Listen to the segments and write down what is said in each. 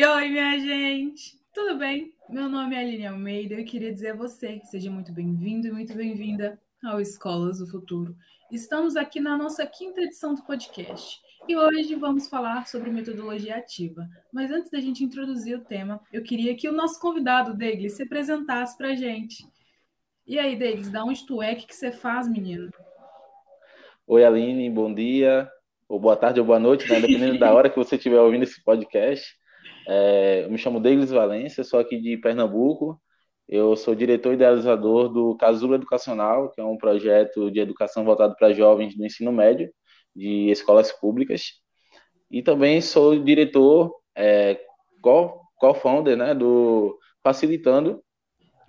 Oi, oi, minha gente! Tudo bem? Meu nome é Aline Almeida e eu queria dizer a você, seja muito bem-vindo e muito bem-vinda ao Escolas do Futuro. Estamos aqui na nossa quinta edição do podcast e hoje vamos falar sobre metodologia ativa. Mas antes da gente introduzir o tema, eu queria que o nosso convidado, Deglis, se apresentasse para a gente. E aí, Deglis, da onde tu é? O que você faz, menino? Oi, Aline, bom dia, ou boa tarde ou boa noite, né? dependendo da hora que você estiver ouvindo esse podcast. É, eu me chamo Deglis Valência, sou aqui de Pernambuco, eu sou diretor e idealizador do Casulo Educacional, que é um projeto de educação voltado para jovens do ensino médio, de escolas públicas. E também sou diretor, é, co-founder né, do Facilitando,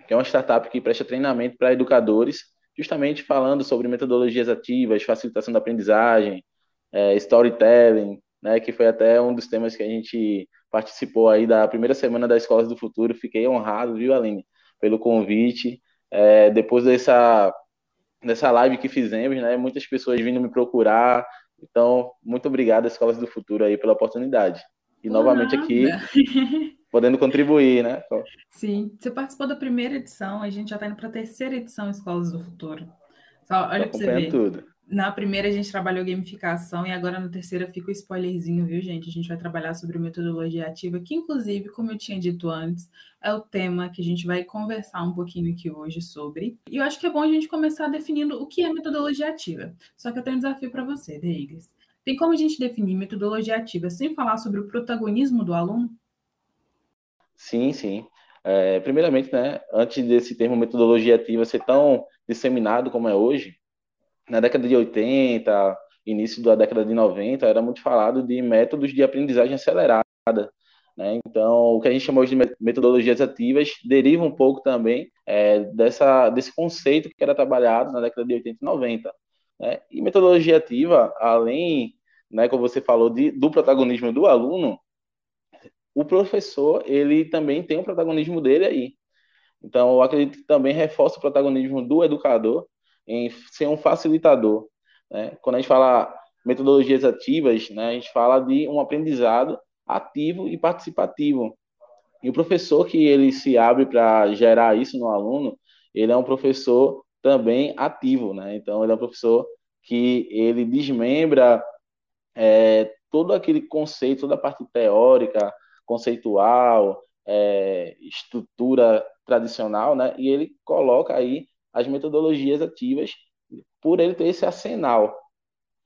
que é uma startup que presta treinamento para educadores, justamente falando sobre metodologias ativas, facilitação da aprendizagem, é, storytelling, né, que foi até um dos temas que a gente participou aí da primeira semana da Escolas do Futuro. Fiquei honrado, viu, Aline? pelo convite. É, depois dessa, dessa live que fizemos, né, muitas pessoas vindo me procurar. Então, muito obrigado, Escolas do Futuro, aí, pela oportunidade. E Por novamente nada. aqui, podendo contribuir, né? Sim, você participou da primeira edição, a gente já está indo para a terceira edição Escolas do Futuro. Só, olha para você ver. tudo. Na primeira a gente trabalhou gamificação e agora na terceira fica o spoilerzinho, viu, gente? A gente vai trabalhar sobre metodologia ativa, que inclusive, como eu tinha dito antes, é o tema que a gente vai conversar um pouquinho aqui hoje sobre. E eu acho que é bom a gente começar definindo o que é metodologia ativa. Só que eu tenho um desafio para você, Deigles. Tem como a gente definir metodologia ativa sem falar sobre o protagonismo do aluno? Sim, sim. É, primeiramente, né, antes desse termo metodologia ativa ser tão disseminado como é hoje, na década de 80, início da década de 90, era muito falado de métodos de aprendizagem acelerada. Né? Então, o que a gente chamou de metodologias ativas deriva um pouco também é, dessa, desse conceito que era trabalhado na década de 80 e 90. Né? E metodologia ativa, além, né, como você falou, de, do protagonismo do aluno, o professor ele também tem o protagonismo dele aí. Então, eu acredito que também reforça o protagonismo do educador em ser um facilitador. Né? Quando a gente fala metodologias ativas, né, a gente fala de um aprendizado ativo e participativo. E o professor que ele se abre para gerar isso no aluno, ele é um professor também ativo, né? Então ele é um professor que ele desmembra é, todo aquele conceito, toda a parte teórica, conceitual, é, estrutura tradicional, né? E ele coloca aí as metodologias ativas por ele ter esse arsenal.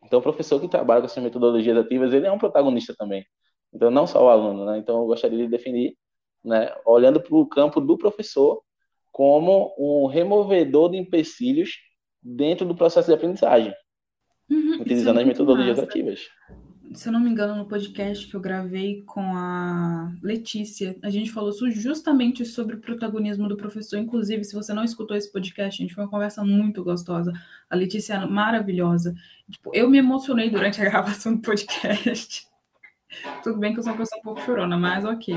Então, o professor que trabalha com essas metodologias ativas, ele é um protagonista também. Então, não só o aluno, né? Então, eu gostaria de definir, né, olhando para o campo do professor como um removedor de empecilhos dentro do processo de aprendizagem, uhum, utilizando é as metodologias massa. ativas se eu não me engano, no podcast que eu gravei com a Letícia, a gente falou justamente sobre o protagonismo do professor. Inclusive, se você não escutou esse podcast, a gente foi uma conversa muito gostosa. A Letícia é maravilhosa. Tipo, eu me emocionei durante a gravação do podcast. Tudo bem que eu sou uma pessoa um pouco chorona, mas ok.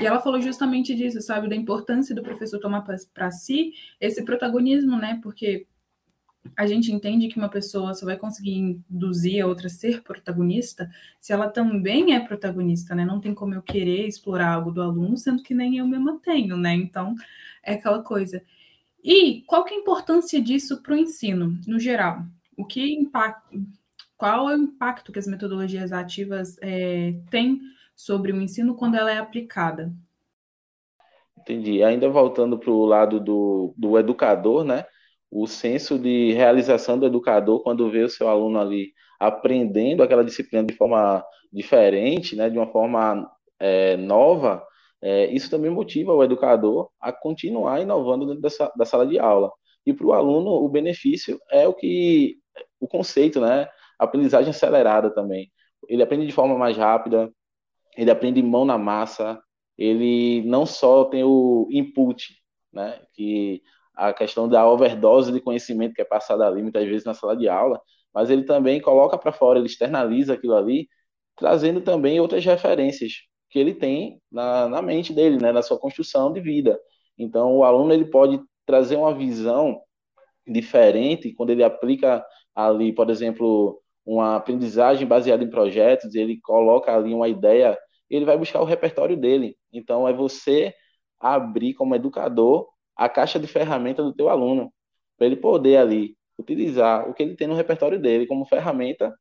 E ela falou justamente disso, sabe, da importância do professor tomar para si esse protagonismo, né? Porque a gente entende que uma pessoa só vai conseguir induzir a outra a ser protagonista se ela também é protagonista, né? Não tem como eu querer explorar algo do aluno, sendo que nem eu mesma tenho, né? Então, é aquela coisa. E qual que é a importância disso para o ensino, no geral? O que impacta, qual é o impacto que as metodologias ativas é, têm sobre o ensino quando ela é aplicada? Entendi. Ainda voltando para o lado do, do educador, né? O senso de realização do educador quando vê o seu aluno ali aprendendo aquela disciplina de forma diferente, né, de uma forma é, nova, é, isso também motiva o educador a continuar inovando dentro dessa, da sala de aula. E para o aluno, o benefício é o que o conceito, né, aprendizagem acelerada também. Ele aprende de forma mais rápida, ele aprende mão na massa, ele não só tem o input, né, que a questão da overdose de conhecimento que é passada ali muitas vezes na sala de aula, mas ele também coloca para fora, ele externaliza aquilo ali, trazendo também outras referências que ele tem na, na mente dele, né, na sua construção de vida. Então, o aluno ele pode trazer uma visão diferente quando ele aplica ali, por exemplo, uma aprendizagem baseada em projetos, ele coloca ali uma ideia ele vai buscar o repertório dele. Então, é você abrir como educador a caixa de ferramenta do teu aluno, para ele poder ali utilizar o que ele tem no repertório dele como ferramenta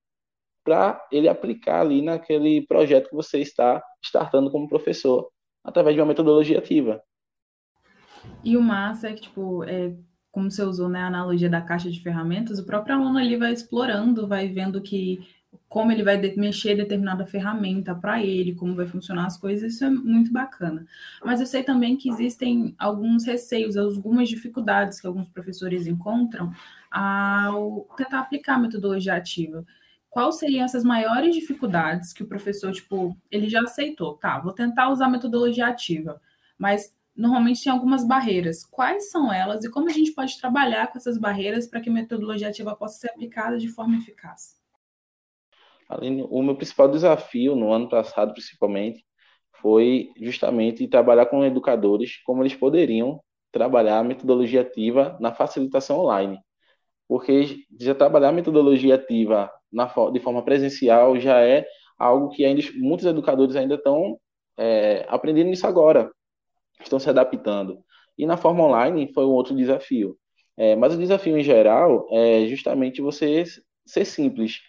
para ele aplicar ali naquele projeto que você está startando como professor, através de uma metodologia ativa. E o massa é que, tipo, é, como você usou né, a analogia da caixa de ferramentas, o próprio aluno ali vai explorando, vai vendo que como ele vai mexer determinada ferramenta para ele, como vai funcionar as coisas, isso é muito bacana. Mas eu sei também que existem alguns receios, algumas dificuldades que alguns professores encontram ao tentar aplicar a metodologia ativa. Quais seriam essas maiores dificuldades que o professor, tipo, ele já aceitou, tá, vou tentar usar a metodologia ativa, mas normalmente tem algumas barreiras. Quais são elas e como a gente pode trabalhar com essas barreiras para que a metodologia ativa possa ser aplicada de forma eficaz? O meu principal desafio no ano passado, principalmente, foi justamente trabalhar com educadores como eles poderiam trabalhar a metodologia ativa na facilitação online. Porque já trabalhar a metodologia ativa na, de forma presencial já é algo que ainda muitos educadores ainda estão é, aprendendo isso agora, estão se adaptando. E na forma online foi um outro desafio. É, mas o desafio em geral é justamente você ser simples,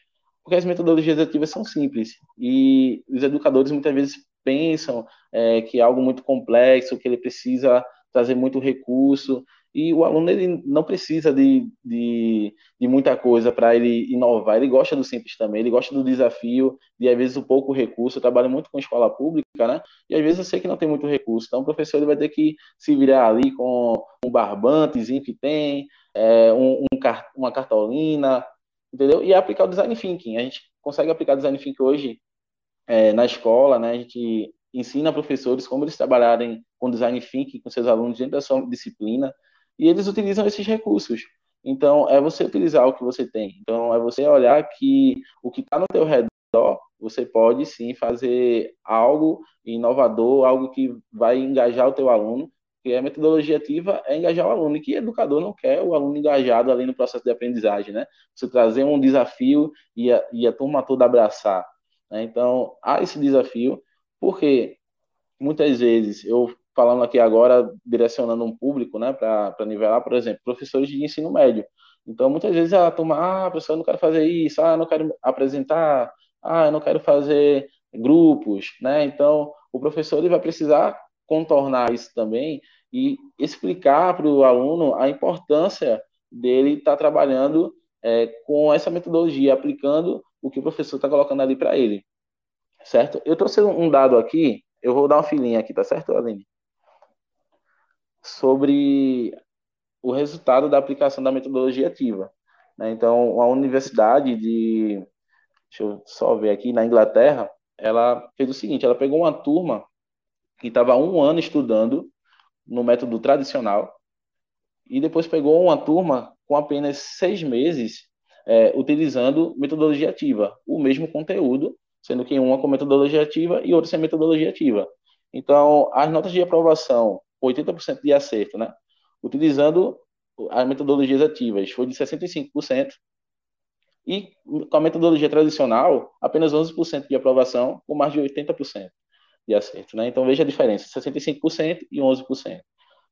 porque as metodologias ativas são simples. E os educadores muitas vezes pensam é, que é algo muito complexo, que ele precisa trazer muito recurso. E o aluno ele não precisa de, de, de muita coisa para ele inovar, ele gosta do simples também, ele gosta do desafio, de às vezes o pouco recurso, eu trabalho muito com escola pública, né, e às vezes eu sei que não tem muito recurso, então o professor ele vai ter que se virar ali com um barbantezinho que tem, é, um, um, uma cartolina, entendeu? E aplicar o design thinking. A gente consegue aplicar design thinking hoje é, na escola, né? A gente ensina professores como eles trabalharem com design thinking com seus alunos dentro da sua disciplina e eles utilizam esses recursos. Então, é você utilizar o que você tem. Então, é você olhar que o que está no teu redor, você pode sim fazer algo inovador, algo que vai engajar o teu aluno porque a metodologia ativa é engajar o aluno, e que educador não quer o aluno engajado ali no processo de aprendizagem, né? Você trazer um desafio e a, e a turma toda abraçar. Né? Então, há esse desafio, porque muitas vezes, eu falando aqui agora, direcionando um público, né, para nivelar, por exemplo, professores de ensino médio. Então, muitas vezes a turma, ah, professor, eu não quero fazer isso, ah, eu não quero apresentar, ah, eu não quero fazer grupos, né? Então, o professor ele vai precisar contornar isso também e explicar para o aluno a importância dele estar tá trabalhando é, com essa metodologia, aplicando o que o professor está colocando ali para ele. Certo? Eu trouxe um dado aqui, eu vou dar uma filinha aqui, tá certo, Aline? Sobre o resultado da aplicação da metodologia ativa. Né? Então, a universidade de. Deixa eu só ver aqui, na Inglaterra, ela fez o seguinte: ela pegou uma turma que estava um ano estudando no método tradicional e depois pegou uma turma com apenas seis meses é, utilizando metodologia ativa, o mesmo conteúdo, sendo que uma com metodologia ativa e outra sem metodologia ativa. Então, as notas de aprovação, 80% de acerto, né? Utilizando as metodologias ativas, foi de 65%, e com a metodologia tradicional, apenas 11% de aprovação, com mais de 80% de acerto. Né? Então, veja a diferença: 65% e 11%.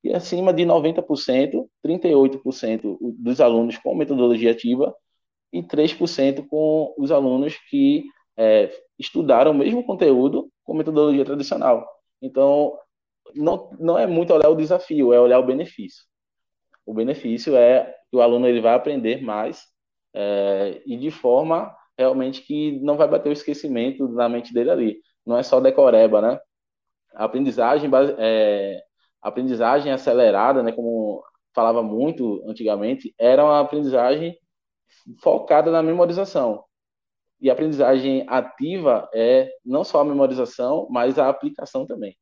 E acima de 90%, 38% dos alunos com metodologia ativa e 3% com os alunos que é, estudaram o mesmo conteúdo com metodologia tradicional. Então, não, não é muito olhar o desafio, é olhar o benefício. O benefício é que o aluno ele vai aprender mais é, e de forma realmente que não vai bater o esquecimento na mente dele ali não é só decoreba, né? A aprendizagem, é, aprendizagem acelerada, né, como falava muito antigamente, era uma aprendizagem focada na memorização. E a aprendizagem ativa é não só a memorização, mas a aplicação também.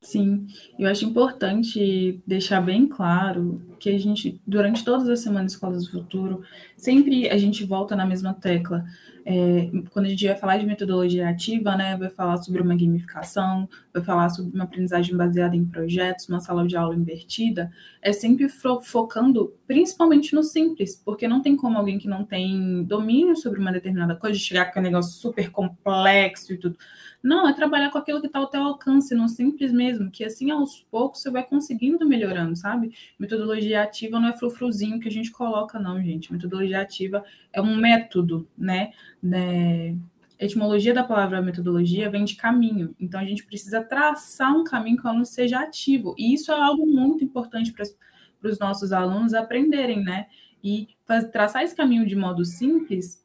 Sim, eu acho importante deixar bem claro que a gente, durante todas as semanas Escolas do Futuro, sempre a gente volta na mesma tecla É, quando a gente vai falar de metodologia ativa, né, vai falar sobre uma gamificação, vai falar sobre uma aprendizagem baseada em projetos, uma sala de aula invertida, é sempre fo focando principalmente no simples, porque não tem como alguém que não tem domínio sobre uma determinada coisa chegar com um negócio super complexo e tudo. Não, é trabalhar com aquilo que está ao teu alcance, no simples mesmo, que assim aos poucos você vai conseguindo melhorando, sabe? Metodologia ativa não é frufruzinho que a gente coloca, não, gente. Metodologia ativa é um método, né? né? A etimologia da palavra metodologia vem de caminho, então a gente precisa traçar um caminho que o aluno seja ativo, e isso é algo muito importante para os nossos alunos aprenderem, né? E traçar esse caminho de modo simples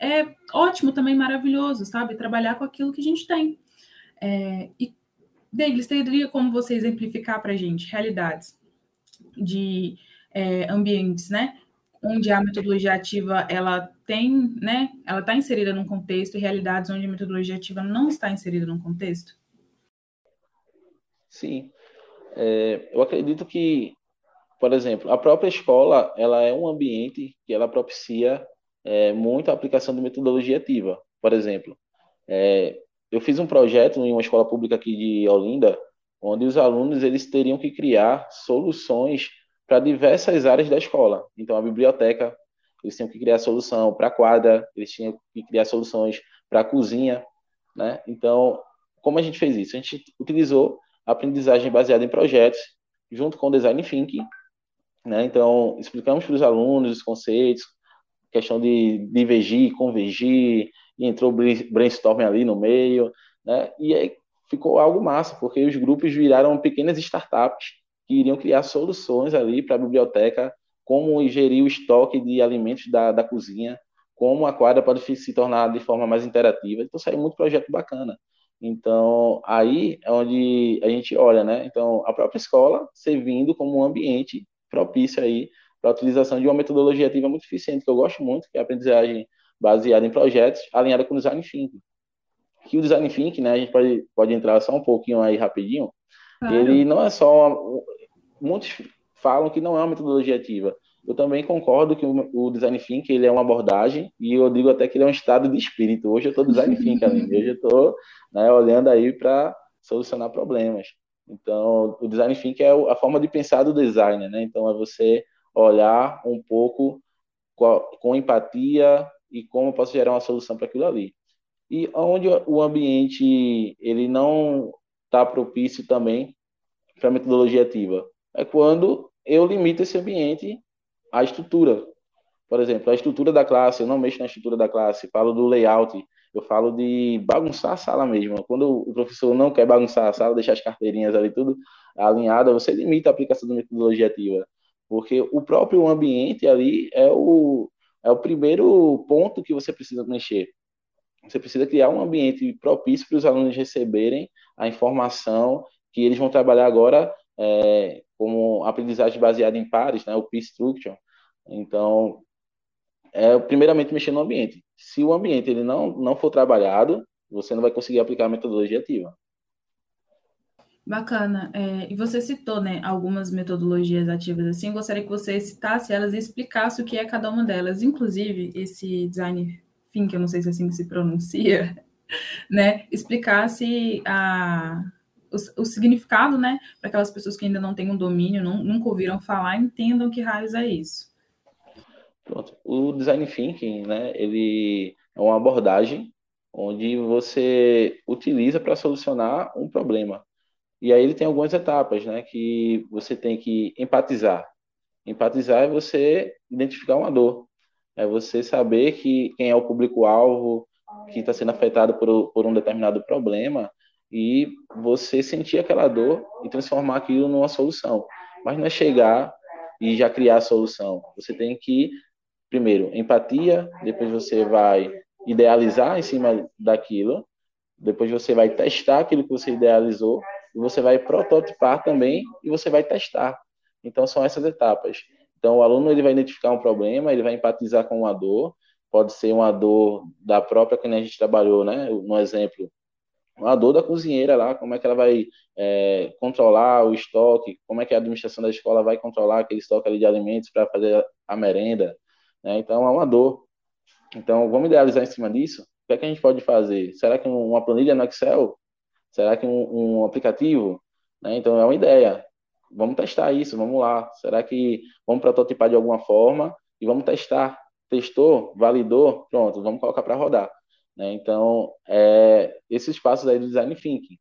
é ótimo também, maravilhoso, sabe? Trabalhar com aquilo que a gente tem. É, e, Douglas, teria como você exemplificar para a gente realidades de é, ambientes, né? Onde a metodologia ativa, ela tem, né? Ela está inserida num contexto e realidades onde a metodologia ativa não está inserida num contexto? Sim. É, eu acredito que, por exemplo, a própria escola, ela é um ambiente que ela propicia é, muito a aplicação de metodologia ativa. Por exemplo, é, eu fiz um projeto em uma escola pública aqui de Olinda, onde os alunos eles teriam que criar soluções para diversas áreas da escola. Então, a biblioteca, eles tinham que criar solução para a quadra, eles tinham que criar soluções para a cozinha, né? Então, como a gente fez isso? A gente utilizou a aprendizagem baseada em projetos, junto com o design thinking, né? Então, explicamos para os alunos os conceitos, questão de divergir, convergir, e entrou brainstorming ali no meio, né? E aí ficou algo massa, porque os grupos viraram pequenas startups que iriam criar soluções ali para a biblioteca, como gerir o estoque de alimentos da, da cozinha, como a quadra pode se tornar de forma mais interativa. Então saiu muito projeto bacana. Então, aí é onde a gente olha, né? Então, a própria escola servindo como um ambiente propício aí para a utilização de uma metodologia ativa muito eficiente, que eu gosto muito, que é a aprendizagem baseada em projetos, alinhada com o design thinking. Que o design thinking, né, a gente pode, pode entrar só um pouquinho aí rapidinho, claro. ele não é só... Uma, muitos falam que não é uma metodologia ativa. Eu também concordo que o, design thinking ele é uma abordagem e eu digo até que ele é um estado de espírito. Hoje eu estou design thinking, hoje eu estou né, olhando aí para solucionar problemas. Então, o design thinking é a forma de pensar do designer, né? Então, é você olhar um pouco com, empatia e como eu posso gerar uma solução para aquilo ali. E onde o ambiente ele não está propício também para metodologia ativa é quando eu limito esse ambiente à estrutura. Por exemplo, a estrutura da classe, eu não mexo na estrutura da classe, falo do layout, eu falo de bagunçar a sala mesmo. Quando o professor não quer bagunçar a sala, deixar as carteirinhas ali tudo alinhada, você limita a aplicação da metodologia ativa. Porque o próprio ambiente ali é o, é o primeiro ponto que você precisa mexer. Você precisa criar um ambiente propício para os alunos receberem a informação que eles vão trabalhar agora é, como aprendizagem baseada em pares, né, o Peer Structure. Então, é primeiramente mexer no ambiente. Se o ambiente ele não, não for trabalhado, você não vai conseguir aplicar a metodologia ativa. Bacana. É, e você citou, né, algumas metodologias ativas assim. Gostaria que você citasse elas e explicasse o que é cada uma delas. Inclusive, esse design que eu não sei se é assim que se pronuncia, né, explicasse a, o, o significado, né, para aquelas pessoas que ainda não têm um domínio, não, nunca ouviram falar, entendam que raios é isso. Pronto. O design thinking, né, ele é uma abordagem onde você utiliza para solucionar um problema. E aí ele tem algumas etapas, né, que você tem que empatizar. Empatizar é você identificar uma dor, é você saber que quem é o público-alvo que está sendo afetado por, por um determinado problema e você sentir aquela dor e transformar aquilo numa solução. Mas não é chegar e já criar a solução. Você tem que, primeiro, empatia, depois você vai idealizar em cima daquilo, depois você vai testar aquilo que você idealizou e você vai prototipar também e você vai testar. Então são essas etapas. Então o aluno ele vai identificar um problema, ele vai empatizar com uma dor, pode ser uma dor da própria que a gente trabalhou, né? No exemplo, uma dor da cozinheira lá, como é que ela vai é, controlar o estoque, como é que a administração da escola vai controlar aquele estoque ali de alimentos para fazer a merenda, né? Então é uma dor. Então, vamos idealizar em cima disso? O que é que a gente pode fazer? Será que uma planilha no Excel? Será que um, um aplicativo? Né? Então, é uma ideia. Vamos testar isso, vamos lá. Será que vamos prototipar de alguma forma e vamos testar? Testou, validou, pronto, vamos colocar para rodar. Né? Então, é, esses passos aí do design thinking.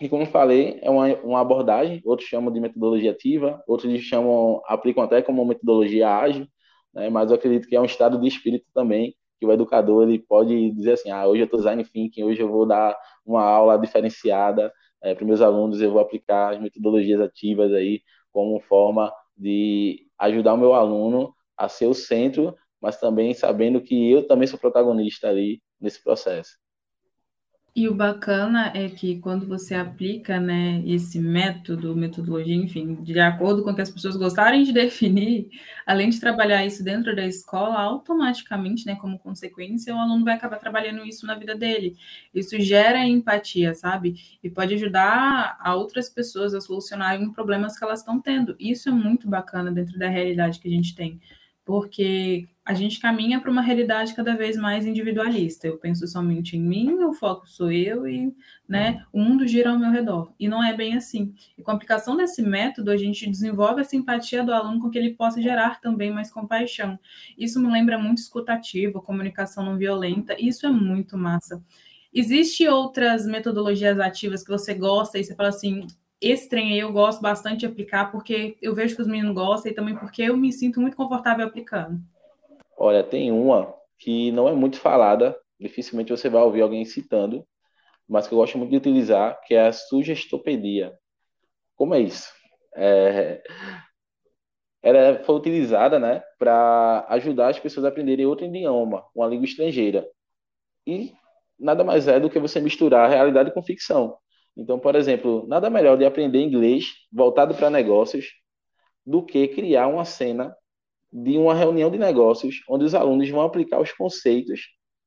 E como falei, é uma, uma abordagem, outros chamam de metodologia ativa, outros chamam, aplicam até como metodologia ágil, né? mas eu acredito que é um estado de espírito também, que o educador ele pode dizer assim, ah, hoje eu estou design thinking, hoje eu vou dar uma aula diferenciada é, para meus alunos, eu vou aplicar as metodologias ativas aí como forma de ajudar o meu aluno a ser o centro, mas também sabendo que eu também sou protagonista ali nesse processo. E o bacana é que quando você aplica, né, esse método, metodologia, enfim, de acordo com o que as pessoas gostarem de definir, além de trabalhar isso dentro da escola, automaticamente, né, como consequência, o aluno vai acabar trabalhando isso na vida dele. Isso gera empatia, sabe? E pode ajudar a outras pessoas a solucionarem problemas que elas estão tendo. Isso é muito bacana dentro da realidade que a gente tem porque a gente caminha para uma realidade cada vez mais individualista. Eu penso somente em mim, o foco sou eu e né, o mundo gira ao meu redor. E não é bem assim. E com a aplicação desse método, a gente desenvolve a simpatia do aluno com que ele possa gerar também mais compaixão. Isso me lembra muito escutativa, comunicação não violenta. Isso é muito massa. Existem outras metodologias ativas que você gosta e você fala assim, esse trem aí eu gosto bastante de aplicar porque eu vejo que os meninos gostam e também porque eu me sinto muito confortável aplicando. Olha, tem uma que não é muito falada, dificilmente você vai ouvir alguém citando, mas que eu gosto muito de utilizar, que é a sugestopedia. Como é isso? É... Ela foi utilizada né, para ajudar as pessoas a aprenderem outro idioma, uma língua estrangeira. E nada mais é do que você misturar realidade com ficção. Então, por exemplo, nada melhor de aprender inglês voltado para negócios do que criar uma cena de uma reunião de negócios onde os alunos vão aplicar os conceitos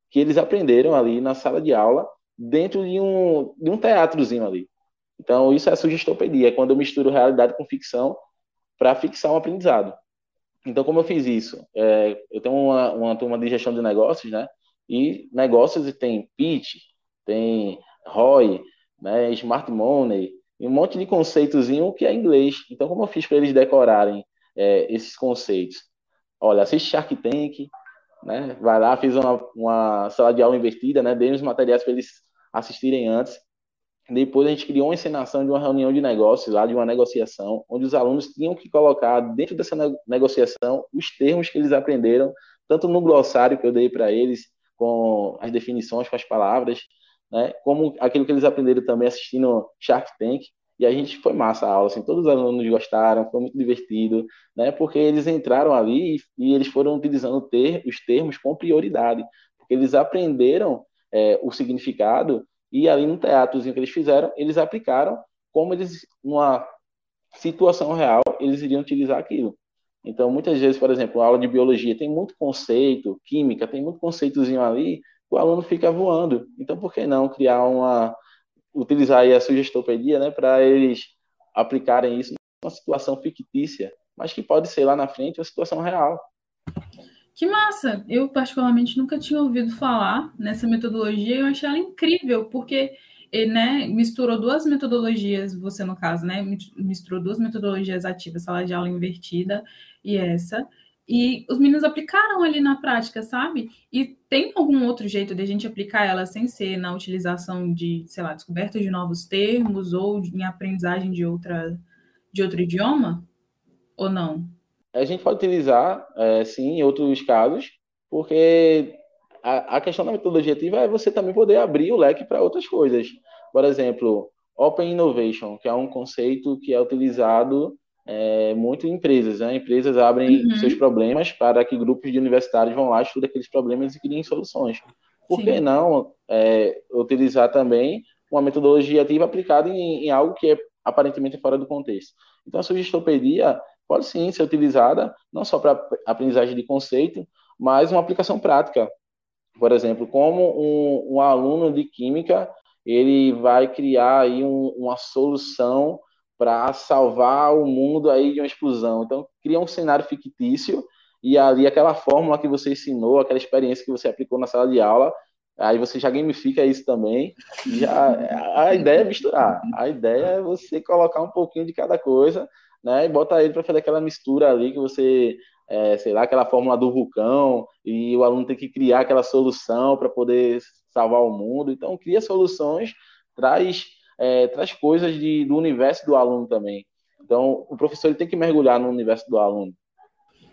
que eles aprenderam ali na sala de aula dentro de um, de um teatrozinho ali. Então, isso é sugestopedia, é quando eu misturo realidade com ficção para fixar um aprendizado. Então, como eu fiz isso? É, eu tenho uma, uma turma de gestão de negócios, né? E negócios tem pitch, tem ROI, né, smart money, um monte de conceitozinho que é inglês. Então, como eu fiz para eles decorarem é, esses conceitos? Olha, assiste Shark Tank, né, vai lá, fiz uma, uma sala de aula invertida, né, dei os materiais para eles assistirem antes. Depois a gente criou uma encenação de uma reunião de negócios, lá de uma negociação, onde os alunos tinham que colocar dentro dessa negociação os termos que eles aprenderam, tanto no glossário que eu dei para eles, com as definições, com as palavras, né? Como aquilo que eles aprenderam também assistindo Shark Tank. E a gente foi massa a aula, assim, todos os alunos gostaram, foi muito divertido, né? Porque eles entraram ali e, e eles foram utilizando ter, os termos com prioridade, porque eles aprenderam é, o significado e ali no teatrozinho que eles fizeram, eles aplicaram como eles, numa situação real, eles iriam utilizar aquilo. Então, muitas vezes, por exemplo, aula de biologia tem muito conceito, química, tem muito conceitozinho ali, o aluno fica voando. Então, por que não criar uma. Utilizar aí a sugestopedia né, para eles aplicarem isso numa situação fictícia, mas que pode ser lá na frente uma situação real. Que massa! Eu, particularmente, nunca tinha ouvido falar nessa metodologia e eu achei ela incrível, porque né, misturou duas metodologias, você no caso, né? Misturou duas metodologias ativas, sala de aula invertida e essa. E os meninos aplicaram ali na prática, sabe? E tem algum outro jeito de a gente aplicar ela sem ser na utilização de, sei lá, descoberta de novos termos ou em aprendizagem de, outra, de outro idioma? Ou não? A gente pode utilizar, é, sim, em outros casos, porque a, a questão da metodologia ativa é você também poder abrir o leque para outras coisas. Por exemplo, Open Innovation, que é um conceito que é utilizado é, muito em empresas. Né? Empresas abrem uhum. seus problemas para que grupos de universitários vão lá, estudem aqueles problemas e criem soluções. Por Sim. que não é, utilizar também uma metodologia ativa aplicada em, em, algo que é aparentemente fora do contexto? Então, a sugestopedia pode sim ser utilizada não só para aprendizagem de conceito, mas uma aplicação prática. Por exemplo, como um, um aluno de química ele vai criar aí um, uma solução para salvar o mundo aí de uma explosão. Então, cria um cenário fictício e ali aquela fórmula que você ensinou, aquela experiência que você aplicou na sala de aula, aí você já gamifica isso também. Já a ideia é misturar. A ideia é você colocar um pouquinho de cada coisa, né? E botar ele para fazer aquela mistura ali que você é, sei lá, aquela fórmula do vulcão, e o aluno tem que criar aquela solução para poder salvar o mundo. Então, cria soluções, traz, é, traz coisas de, do universo do aluno também. Então, o professor ele tem que mergulhar no universo do aluno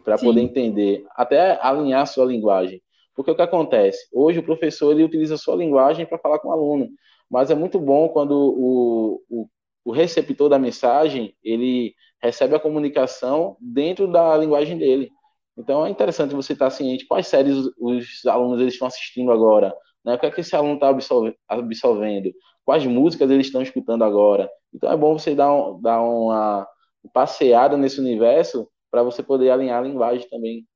para poder entender, até alinhar a sua linguagem. Porque o que acontece? Hoje o professor ele utiliza a sua linguagem para falar com o aluno, mas é muito bom quando o, o, o receptor da mensagem ele recebe a comunicação dentro da linguagem dele. Então é interessante você estar ciente quais séries os alunos eles estão assistindo agora, né? O que é que esse aluno está absorvendo? Quais músicas eles estão escutando agora? Então é bom você dar, um, dar uma passeada nesse universo para você poder alinhar a linguagem também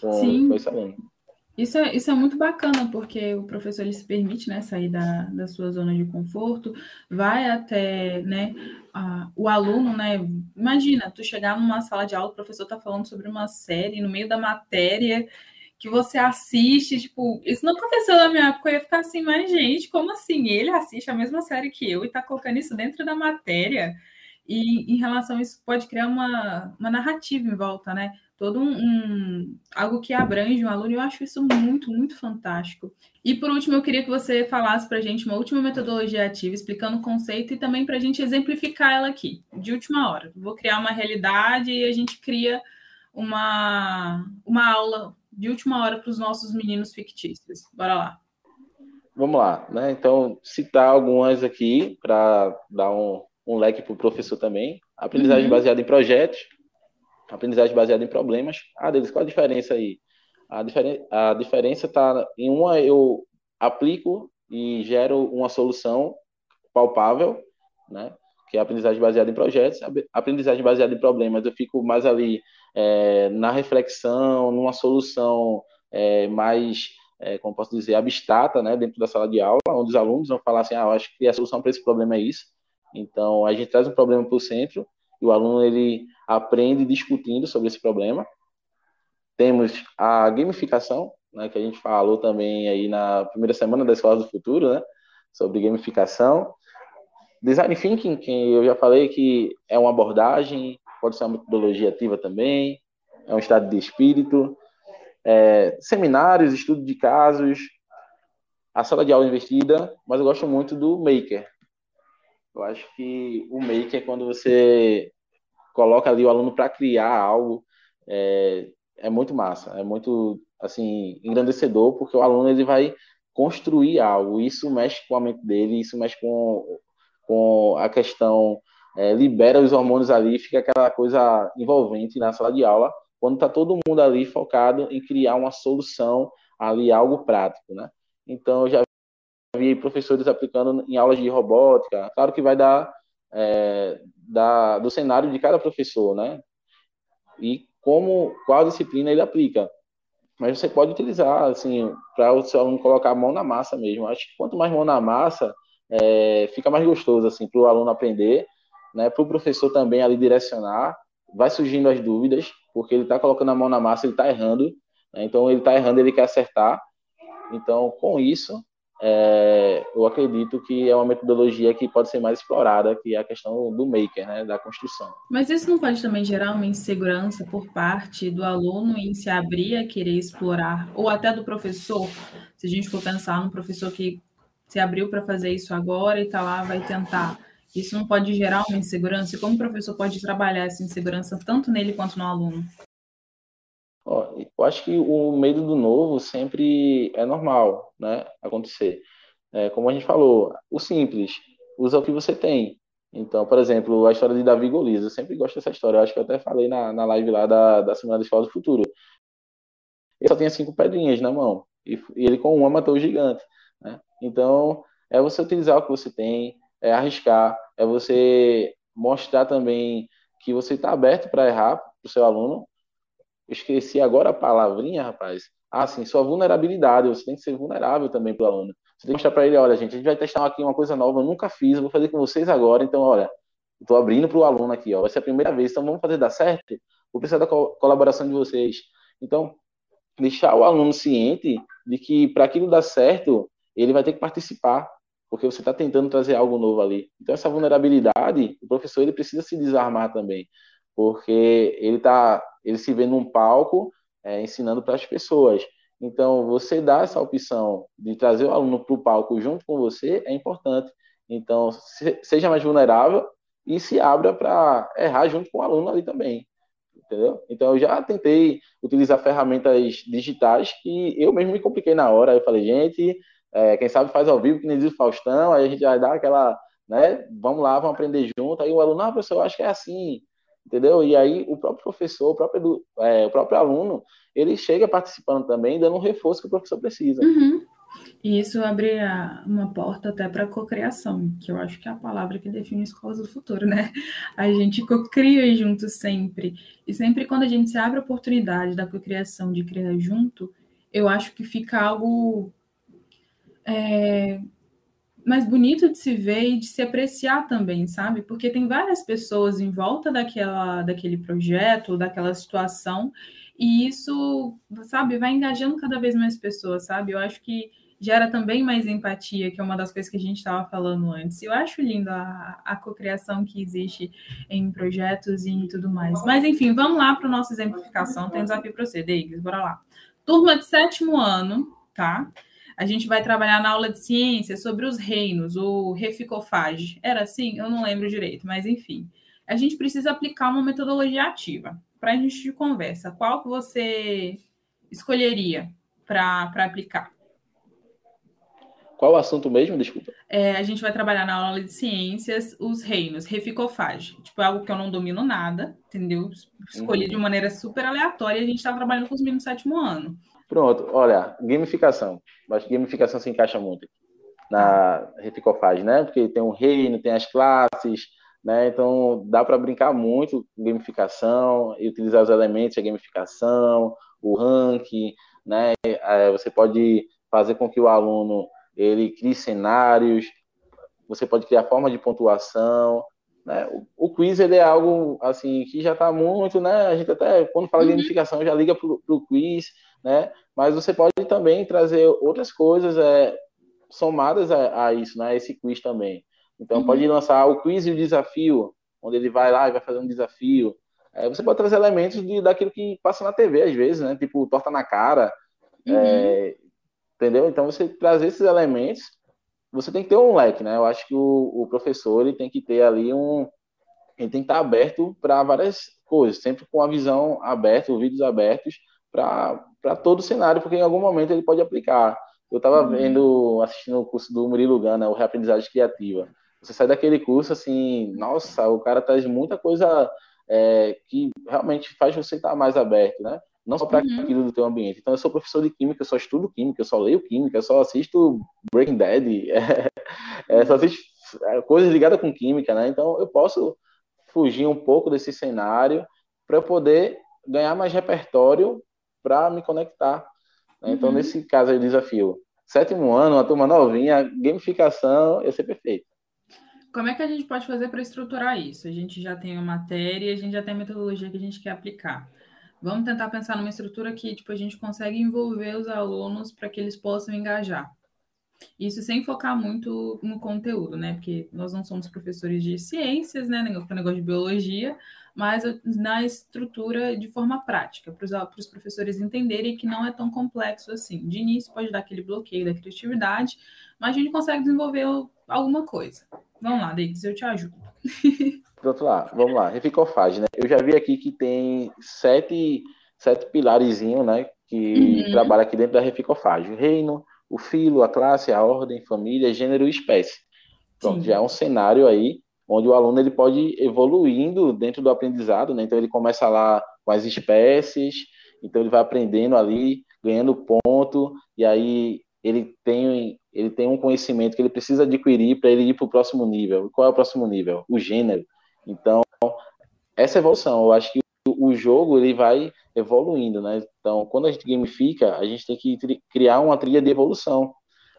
com, Sim. com esse aluno. Isso é, isso é muito bacana, porque o professor ele se permite né, sair da, da sua zona de conforto, vai até né, a, o aluno, né? Imagina, tu chegar numa sala de aula, o professor está falando sobre uma série no meio da matéria que você assiste, tipo, isso não aconteceu na minha época, eu ia ficar assim, mas gente, como assim? Ele assiste a mesma série que eu e está colocando isso dentro da matéria? E em relação a isso, pode criar uma, uma narrativa em volta, né? todo um, um, algo que abrange um aluno. Eu acho isso muito, muito fantástico. E por último, eu queria que você falasse para a gente uma última metodologia ativa, explicando o conceito e também para a gente exemplificar ela aqui, de última hora. Vou criar uma realidade e a gente cria uma, uma aula de última hora para os nossos meninos fictícios. Bora lá. Vamos lá, né? Então, citar algumas aqui para dar um, um leque para o professor também. Aprendizagem uhum. baseada em projetos, aprendizagem baseada em problemas. Ah, deles, qual a diferença aí? A, diferen a diferença está em uma eu aplico e gero uma solução palpável, né? Que é a aprendizagem baseada em projetos. A aprendizagem baseada em problemas, eu fico mais ali é, na reflexão, numa solução é, mais, é, como posso dizer, abstrata, né? Dentro da sala de aula, onde os alunos vão falar assim, ah, eu acho que a solução para esse problema é isso. Então, a gente traz um problema para o centro e o aluno ele aprende discutindo sobre esse problema. Temos a gamificação, né, que a gente falou também aí na primeira semana da Escola do Futuro, né, sobre gamificação. Design Thinking, que eu já falei que é uma abordagem, pode ser uma metodologia ativa também, é um estado de espírito. É, seminários, estudo de casos, a sala de aula investida, mas eu gosto muito do Maker, eu acho que o make é quando você coloca ali o aluno para criar algo, é, é muito massa, é muito assim engrandecedor, porque o aluno ele vai construir algo, isso mexe com a mente dele, isso mexe com, com a questão, é, libera os hormônios ali, fica aquela coisa envolvente na sala de aula, quando está todo mundo ali focado em criar uma solução ali, algo prático, né? Então, eu já vi professores aplicando em aulas de robótica. Claro que vai dar é, do cenário de cada professor, né? E como qual disciplina ele aplica. Mas você pode utilizar assim para o seu aluno colocar a mão na massa mesmo. Acho que quanto mais mão na massa, é, fica mais gostoso assim para o aluno aprender, né? Para o professor também ali direcionar. Vai surgindo as dúvidas porque ele está colocando a mão na massa, ele está errando. Né? Então ele está errando, ele quer acertar. Então com isso é, eu acredito que é uma metodologia que pode ser mais explorada, que é a questão do maker, né, da construção. Mas isso não pode também gerar uma insegurança por parte do aluno em se abrir a querer explorar, ou até do professor, se a gente for pensar no professor que se abriu para fazer isso agora e está lá, vai tentar. Isso não pode gerar uma insegurança? E como o professor pode trabalhar essa insegurança tanto nele quanto no aluno? eu acho que o medo do novo sempre é normal, né, acontecer. É, como a gente falou, o simples, usa o que você tem. Então, por exemplo, a história de Davi Golias, eu sempre gosto dessa história, eu acho que eu até falei na, na live lá da, da Semana da Escola do Futuro. Ele só tinha cinco pedrinhas na mão, e, e ele com uma matou o gigante. Né? Então, é você utilizar o que você tem, é arriscar, é você mostrar também que você está aberto para errar para o seu aluno, esqueci agora a palavrinha, rapaz. Ah, sim, sua vulnerabilidade. Você tem que ser vulnerável também para o aluno. Você tem que mostrar para ele, olha, gente, a gente vai testar aqui uma coisa nova, eu nunca fiz, eu vou fazer com vocês agora. Então, olha, estou abrindo para o aluno aqui, ó, vai ser a primeira vez, então vamos fazer dar certo? vou precisar da co colaboração de vocês. Então, deixar o aluno ciente de que para aquilo dar certo, ele vai ter que participar, porque você está tentando trazer algo novo ali. Então, essa vulnerabilidade, o professor ele precisa se desarmar também, porque ele tá, ele se vê num palco é, ensinando para as pessoas. Então, você dar essa opção de trazer o aluno para o palco junto com você é importante. Então, se, seja mais vulnerável e se abra para errar junto com o aluno ali também. Entendeu? Então, eu já tentei utilizar ferramentas digitais que eu mesmo me compliquei na hora. Eu falei, gente, é, quem sabe faz ao vivo, que nem diz o Faustão, aí a gente vai dar aquela, né? Vamos lá, vamos aprender junto. Aí o aluno, ah, professor, eu acho que é assim entendeu? E aí o próprio professor, o próprio, é, o próprio aluno, ele chega participando também, dando um reforço que o professor precisa. Uhum. E isso abre uma porta até para a cocriação, que eu acho que é a palavra que define escolas do futuro, né? A gente cocria junto sempre. E sempre quando a gente se abre a oportunidade da cocriação, de criar junto, eu acho que fica algo é, mais bonito de se ver e de se apreciar também, sabe? Porque tem várias pessoas em volta daquela, daquele projeto, daquela situação, e isso, sabe, vai engajando cada vez mais pessoas, sabe? Eu acho que gera também mais empatia, que é uma das coisas que a gente estava falando antes. Eu acho lindo a, a cocriação que existe em projetos e tudo mais. Mas, enfim, vamos lá para o nosso exemplificação. Tem desafio para você, Deigles, bora lá. Turma de sétimo ano, tá? A gente vai trabalhar na aula de ciência sobre os reinos, o reficofage. Era assim? Eu não lembro direito, mas enfim. A gente precisa aplicar uma metodologia ativa. Para a gente de conversa, qual que você escolheria para aplicar? Qual o assunto mesmo? Desculpa. É, a gente vai trabalhar na aula de ciências os reinos, reficofage. Tipo, é algo que eu não domino nada, entendeu? Escolhi uhum. de maneira super aleatória e a gente está trabalhando com os meninos do sétimo ano. Pronto, olha, gamificação. Acho que gamificação se encaixa muito na reficofage, né? Porque tem o reino, tem as classes, né? Então dá para brincar muito com gamificação e utilizar os elementos da gamificação, o ranking, né? É, você pode fazer com que o aluno ele crie cenários, você pode criar forma de pontuação, né? O, o quiz ele é algo assim que já está muito, né? A gente até quando fala de uhum. gamificação já liga para o quiz, né? Mas você pode também trazer outras coisas é, somadas a, a isso, né? A esse quiz também. Então uhum. pode lançar o quiz e o desafio, onde ele vai lá e vai fazer um desafio. É, você pode trazer elementos de, daquilo que passa na TV às vezes, né? Tipo torta na cara, uhum. é, entendeu? Então você trazer esses elementos, você tem que ter um leque, né? Eu acho que o, o professor ele tem que ter ali um, ele tem que estar aberto para várias coisas, sempre com a visão aberta, vídeos abertos para todo o cenário, porque em algum momento ele pode aplicar. Eu estava uhum. vendo, assistindo o curso do Murilo Gana, o Reaprendizagem Criativa. Você sai daquele curso assim, nossa, o cara traz muita coisa é, que realmente faz você estar mais aberto, né? Não só para uhum. aquilo do teu ambiente. Então, eu sou professor de química, eu só estudo química, eu só leio química, eu só assisto Breaking Bad, é, é, só assisto é, coisas ligadas com química, né? Então, eu posso fugir um pouco desse cenário para eu poder ganhar mais repertório para me conectar. Né? Então, uhum. nesse caso aí, o desafio. Sétimo ano, uma turma novinha, gamificação ia ser perfeito. Como é que a gente pode fazer para estruturar isso? A gente já tem a matéria, a gente já tem a metodologia que a gente quer aplicar. Vamos tentar pensar numa estrutura que tipo, a gente consegue envolver os alunos para que eles possam engajar. Isso sem focar muito no conteúdo, né? Porque nós não somos professores de ciências, né? Negócio de biologia, mas na estrutura de forma prática, para os professores entenderem que não é tão complexo assim. De início pode dar aquele bloqueio da criatividade, mas a gente consegue desenvolver alguma coisa. Vamos lá, Davis, eu te ajudo. Pronto lá, vamos lá. Reficofage, né? Eu já vi aqui que tem sete, sete pilarezinhos, né? Que uhum. trabalha aqui dentro da Reficofage. O reino, o filo, a classe, a ordem, família, gênero e espécie. Pronto, Sim. já é um cenário aí onde o aluno ele pode evoluindo dentro do aprendizado, né? Então ele começa lá com as espécies, então ele vai aprendendo ali, ganhando ponto, e aí ele tem, ele tem um conhecimento que ele precisa adquirir para ele ir para o próximo nível. Qual é o próximo nível? O gênero. Então, essa evolução, eu acho que o jogo ele vai evoluindo, né? Então, quando a gente gamifica, a gente tem que criar uma trilha de evolução.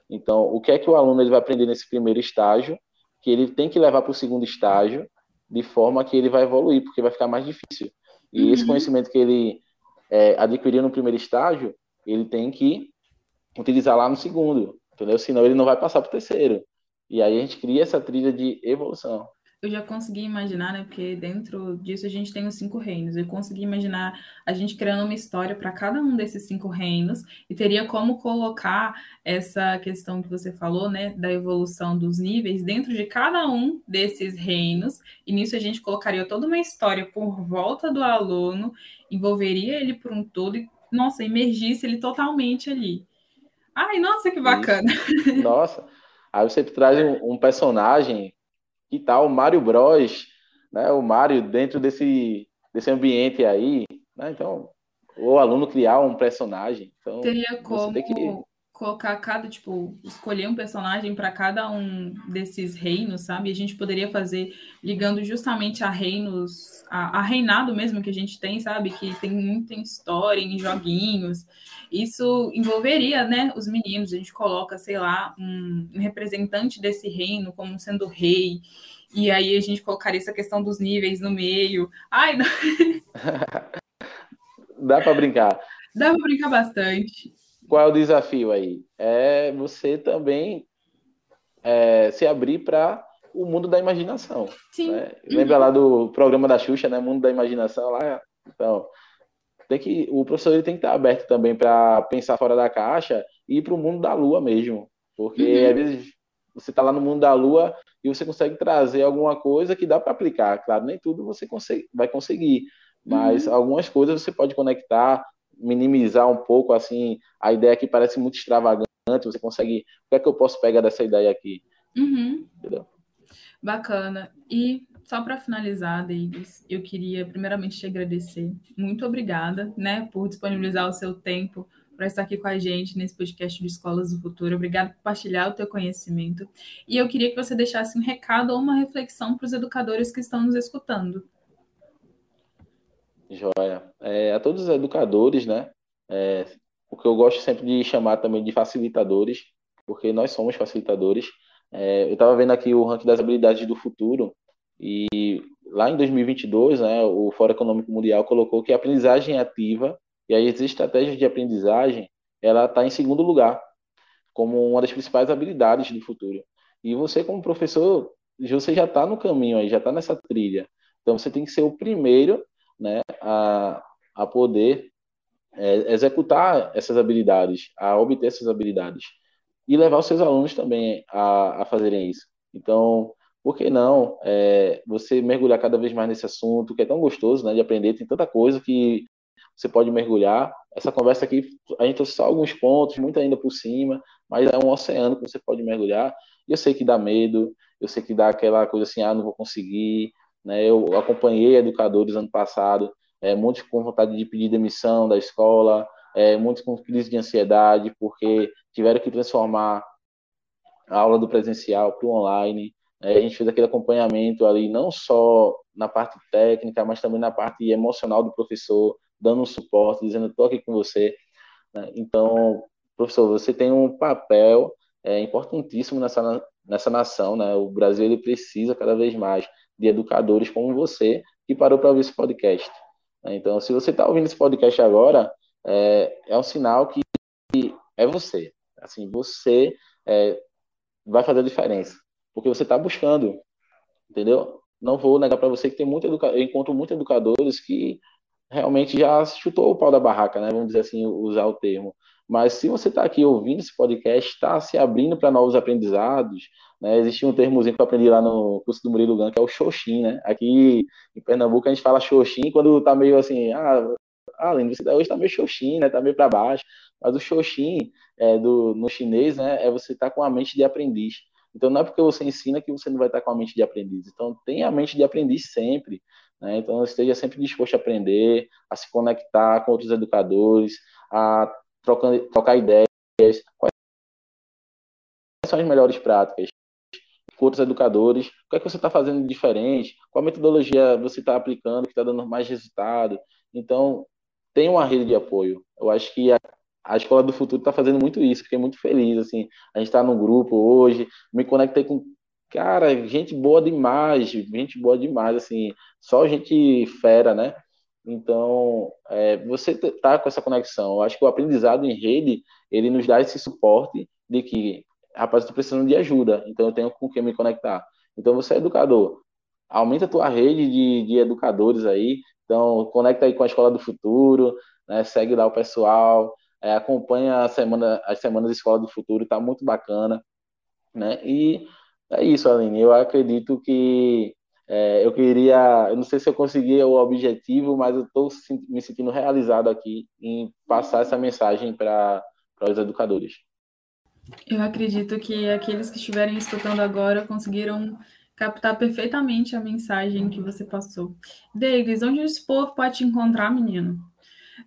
Então, o que é que o aluno ele vai aprender nesse primeiro estágio que ele tem que levar para o segundo estágio, de forma que ele vai evoluir, porque vai ficar mais difícil. E uhum. esse conhecimento que ele é, adquiriu no primeiro estágio, ele tem que utilizar lá no segundo, entendeu? Senão ele não vai passar para o terceiro. E aí a gente cria essa trilha de evolução eu já consegui imaginar, né? Porque dentro disso a gente tem os cinco reinos. Eu consegui imaginar a gente criando uma história para cada um desses cinco reinos e teria como colocar essa questão que você falou, né? Da evolução dos níveis dentro de cada um desses reinos. E nisso a gente colocaria toda uma história por volta do aluno, envolveria ele por um todo e, nossa, imergisse ele totalmente ali. Ai, nossa, que bacana! Isso. Nossa! Aí você traz um, um personagem que tal o Mário Bros, né? O Mário dentro desse, desse ambiente aí, né? Então, o aluno criar um personagem. Então, Teria como que... colocar cada, tipo, escolher um personagem para cada um desses reinos, sabe? A gente poderia fazer ligando justamente a reinos, a, a, reinado mesmo que a gente tem, sabe? Que tem muita história em joguinhos. Isso envolveria, né, os meninos. A gente coloca, sei lá, um, um representante desse reino como sendo rei. E aí a gente colocaria essa questão dos níveis no meio. Ai, não. Dá para brincar. Dá para brincar bastante. Qual é o desafio aí? É você também é, se abrir para o mundo da imaginação. Sim. Né? Lembra lá do programa da Xuxa, né? Mundo da imaginação lá. Então, tem que o professor ele tem que estar aberto também para pensar fora da caixa e ir para o mundo da lua mesmo, porque uhum. às vezes você está lá no mundo da lua e você consegue trazer alguma coisa que dá para aplicar. Claro, nem tudo você consegue, vai conseguir, mas uhum. algumas coisas você pode conectar, minimizar um pouco assim a ideia que parece muito extravagante. Você consegue, o que é que eu posso pegar dessa ideia aqui? Uhum. Entendeu? Bacana. E só para finalizar, Davis, eu queria primeiramente te agradecer. Muito obrigada, né, por disponibilizar o seu tempo para estar aqui com a gente nesse podcast de Escolas do Futuro. Obrigada por compartilhar o teu conhecimento. E eu queria que você deixasse um recado ou uma reflexão para os educadores que estão nos escutando. Joia. É, a todos os educadores, né? É, o que eu gosto sempre de chamar também de facilitadores, porque nós somos facilitadores. É, eu estava vendo aqui o ranking das habilidades do futuro e lá em 2022, né, o Fórum Econômico Mundial colocou que a aprendizagem ativa e as estratégias de aprendizagem ela está em segundo lugar como uma das principais habilidades do futuro. E você como professor, você já está no caminho aí, já está nessa trilha. Então você tem que ser o primeiro, né, a, a poder é, executar essas habilidades, a obter essas habilidades e levar os seus alunos também a, a fazerem isso. Então, por que não é, você mergulhar cada vez mais nesse assunto, que é tão gostoso né, de aprender, tem tanta coisa que você pode mergulhar. Essa conversa aqui, a gente trouxe só alguns pontos, muito ainda por cima, mas é um oceano que você pode mergulhar. E eu sei que dá medo, eu sei que dá aquela coisa assim, ah, não vou conseguir. Né? Eu acompanhei educadores ano passado, é, muitos com vontade de pedir demissão da escola, é, muitos com crise de ansiedade, porque tiveram que transformar a aula do presencial para o online. É, a gente fez aquele acompanhamento ali, não só na parte técnica, mas também na parte emocional do professor, dando um suporte, dizendo: estou aqui com você. Né? Então, professor, você tem um papel é, importantíssimo nessa, nessa nação. Né? O Brasil ele precisa cada vez mais de educadores como você, que parou para ouvir esse podcast. Né? Então, se você está ouvindo esse podcast agora, é, é um sinal que é você. Assim, você é, vai fazer a diferença porque você está buscando, entendeu? Não vou negar para você que tem muito educa... eu encontro muitos educadores que realmente já chutou o pau da barraca, né? Vamos dizer assim, usar o termo. Mas se você está aqui ouvindo esse podcast, está se abrindo para novos aprendizados, né? Existe um termozinho que eu aprendi lá no curso do Murilo Gan, que é o xoxim, né? Aqui em Pernambuco a gente fala xoxim quando está meio assim, ah, ah, você hoje está meio xoxim, né? Está meio para baixo. Mas o xoxim é, do, no chinês, né? É você estar tá com a mente de aprendiz. Então, não é porque você ensina que você não vai estar com a mente de aprendiz. Então, tenha a mente de aprendiz sempre. Né? Então, esteja sempre disposto a aprender, a se conectar com outros educadores, a trocar, trocar ideias. Quais são as melhores práticas? Com outros educadores, o que é que você está fazendo diferente? Qual metodologia você está aplicando que está dando mais resultado? Então, tem uma rede de apoio. Eu acho que a a Escola do Futuro está fazendo muito isso, fiquei muito feliz, assim, a gente está no grupo hoje, me conectei com, cara, gente boa demais, gente boa demais, assim, só gente fera, né? Então, é, você tá com essa conexão. Eu acho que o aprendizado em rede, ele nos dá esse suporte de que, rapaz, estou precisando de ajuda, então eu tenho com quem me conectar. Então, você é educador, aumenta a tua rede de, de educadores aí, então, conecta aí com a Escola do Futuro, né, segue lá o pessoal, é, acompanha a semana, as semanas Escola do Futuro, está muito bacana, né, e é isso, Aline, eu acredito que é, eu queria, eu não sei se eu consegui o objetivo, mas eu estou me sentindo realizado aqui em passar essa mensagem para os educadores. Eu acredito que aqueles que estiverem escutando agora conseguiram captar perfeitamente a mensagem que você passou. Deles, onde esse povo pode te encontrar, menino?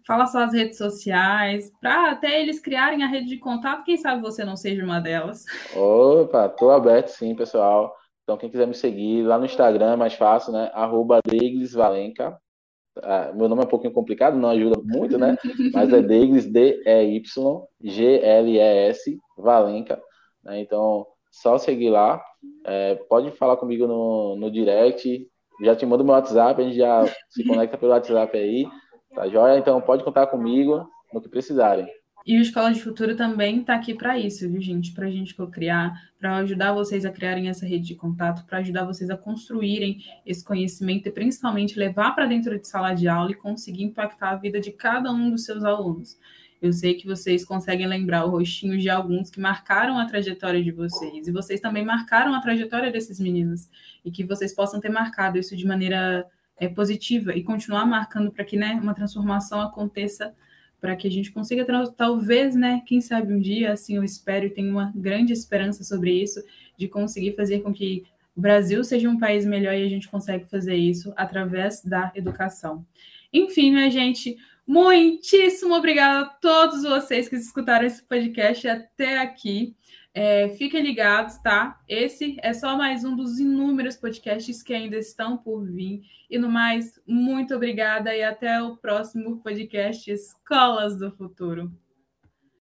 Fala suas redes sociais, para até eles criarem a rede de contato, quem sabe você não seja uma delas. Opa, tô aberto sim, pessoal. Então, quem quiser me seguir lá no Instagram é mais fácil, né? Arroba Valenca. Ah, meu nome é um pouquinho complicado, não ajuda muito, né? Mas é Deglis, D-E-Y-G-L-E-S, Valenca. Né? Então, só seguir lá. É, pode falar comigo no, no direct. Já te mando meu WhatsApp, a gente já se conecta pelo WhatsApp aí. Tá joia? Então, pode contar comigo no que precisarem. E o Escola de Futuro também está aqui para isso, viu, gente? Para a gente criar, para ajudar vocês a criarem essa rede de contato, para ajudar vocês a construírem esse conhecimento e principalmente levar para dentro de sala de aula e conseguir impactar a vida de cada um dos seus alunos. Eu sei que vocês conseguem lembrar o rostinho de alguns que marcaram a trajetória de vocês, e vocês também marcaram a trajetória desses meninos, e que vocês possam ter marcado isso de maneira é, positiva e continuar marcando para que né, uma transformação aconteça para que a gente consiga, talvez, né, quem sabe um dia, assim, eu espero e tenho uma grande esperança sobre isso, de conseguir fazer com que o Brasil seja um país melhor e a gente consegue fazer isso através da educação. Enfim, minha gente, muitíssimo obrigada a todos vocês que escutaram esse podcast até aqui. É, fiquem ligados, tá? Esse é só mais um dos inúmeros podcasts que ainda estão por vir. E no mais, muito obrigada e até o próximo podcast Escolas do Futuro.